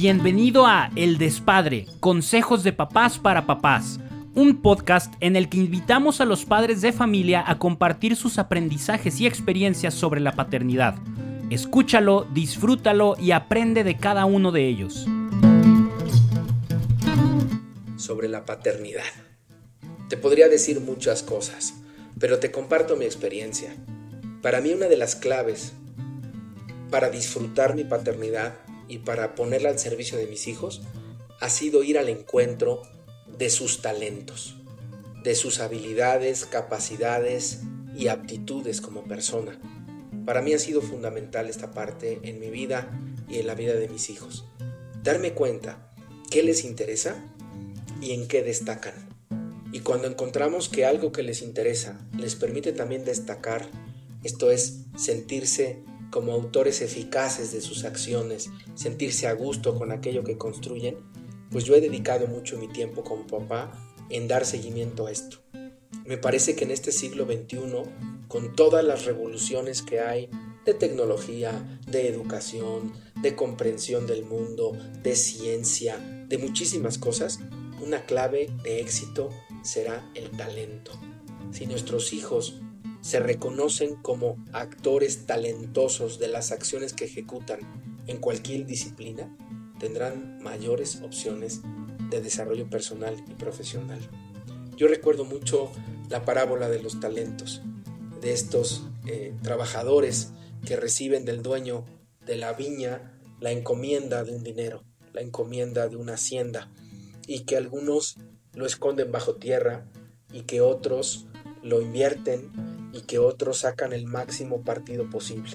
Bienvenido a El Despadre, Consejos de Papás para Papás, un podcast en el que invitamos a los padres de familia a compartir sus aprendizajes y experiencias sobre la paternidad. Escúchalo, disfrútalo y aprende de cada uno de ellos. Sobre la paternidad. Te podría decir muchas cosas, pero te comparto mi experiencia. Para mí una de las claves para disfrutar mi paternidad y para ponerla al servicio de mis hijos ha sido ir al encuentro de sus talentos, de sus habilidades, capacidades y aptitudes como persona. Para mí ha sido fundamental esta parte en mi vida y en la vida de mis hijos. Darme cuenta qué les interesa y en qué destacan. Y cuando encontramos que algo que les interesa les permite también destacar, esto es sentirse como autores eficaces de sus acciones, sentirse a gusto con aquello que construyen, pues yo he dedicado mucho mi tiempo como papá en dar seguimiento a esto. Me parece que en este siglo XXI, con todas las revoluciones que hay de tecnología, de educación, de comprensión del mundo, de ciencia, de muchísimas cosas, una clave de éxito será el talento. Si nuestros hijos se reconocen como actores talentosos de las acciones que ejecutan en cualquier disciplina, tendrán mayores opciones de desarrollo personal y profesional. Yo recuerdo mucho la parábola de los talentos, de estos eh, trabajadores que reciben del dueño de la viña la encomienda de un dinero, la encomienda de una hacienda, y que algunos lo esconden bajo tierra y que otros lo invierten y que otros sacan el máximo partido posible.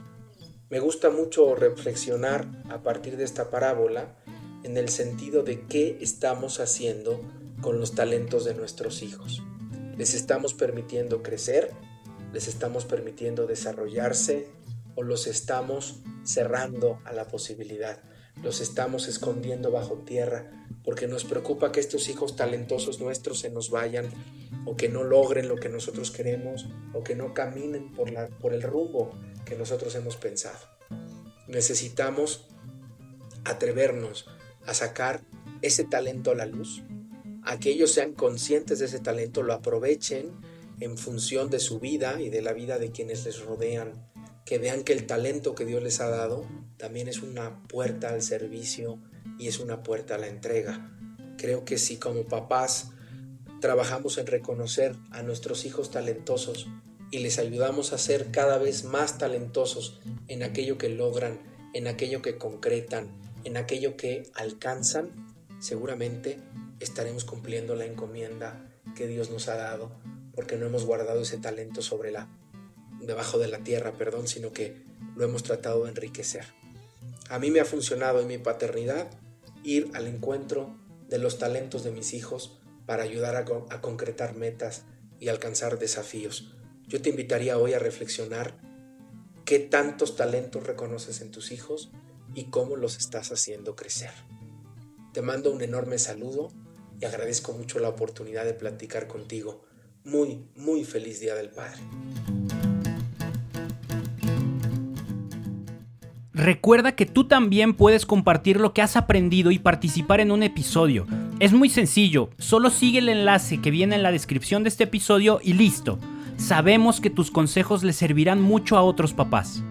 Me gusta mucho reflexionar a partir de esta parábola en el sentido de qué estamos haciendo con los talentos de nuestros hijos. ¿Les estamos permitiendo crecer? ¿Les estamos permitiendo desarrollarse? ¿O los estamos cerrando a la posibilidad? ¿Los estamos escondiendo bajo tierra porque nos preocupa que estos hijos talentosos nuestros se nos vayan o que no logren lo que nosotros queremos o que no caminen por, la, por el rumbo que nosotros hemos pensado. Necesitamos atrevernos a sacar ese talento a la luz, a que ellos sean conscientes de ese talento, lo aprovechen en función de su vida y de la vida de quienes les rodean, que vean que el talento que Dios les ha dado también es una puerta al servicio y es una puerta a la entrega. Creo que si como papás trabajamos en reconocer a nuestros hijos talentosos y les ayudamos a ser cada vez más talentosos en aquello que logran, en aquello que concretan, en aquello que alcanzan, seguramente estaremos cumpliendo la encomienda que Dios nos ha dado, porque no hemos guardado ese talento sobre la debajo de la tierra, perdón, sino que lo hemos tratado de enriquecer. A mí me ha funcionado en mi paternidad ir al encuentro de los talentos de mis hijos para ayudar a, concretar metas y alcanzar desafíos. Yo te invitaría hoy a reflexionar qué tantos talentos reconoces en tus hijos y cómo los estás haciendo crecer. Te mando un enorme saludo y agradezco mucho la oportunidad de platicar contigo. Muy, muy feliz Día del Padre. Recuerda que tú también puedes compartir lo que has aprendido y participar en un episodio. Es muy sencillo, solo sigue el enlace que viene en la descripción de este episodio y listo. Sabemos que tus consejos le servirán mucho a otros papás.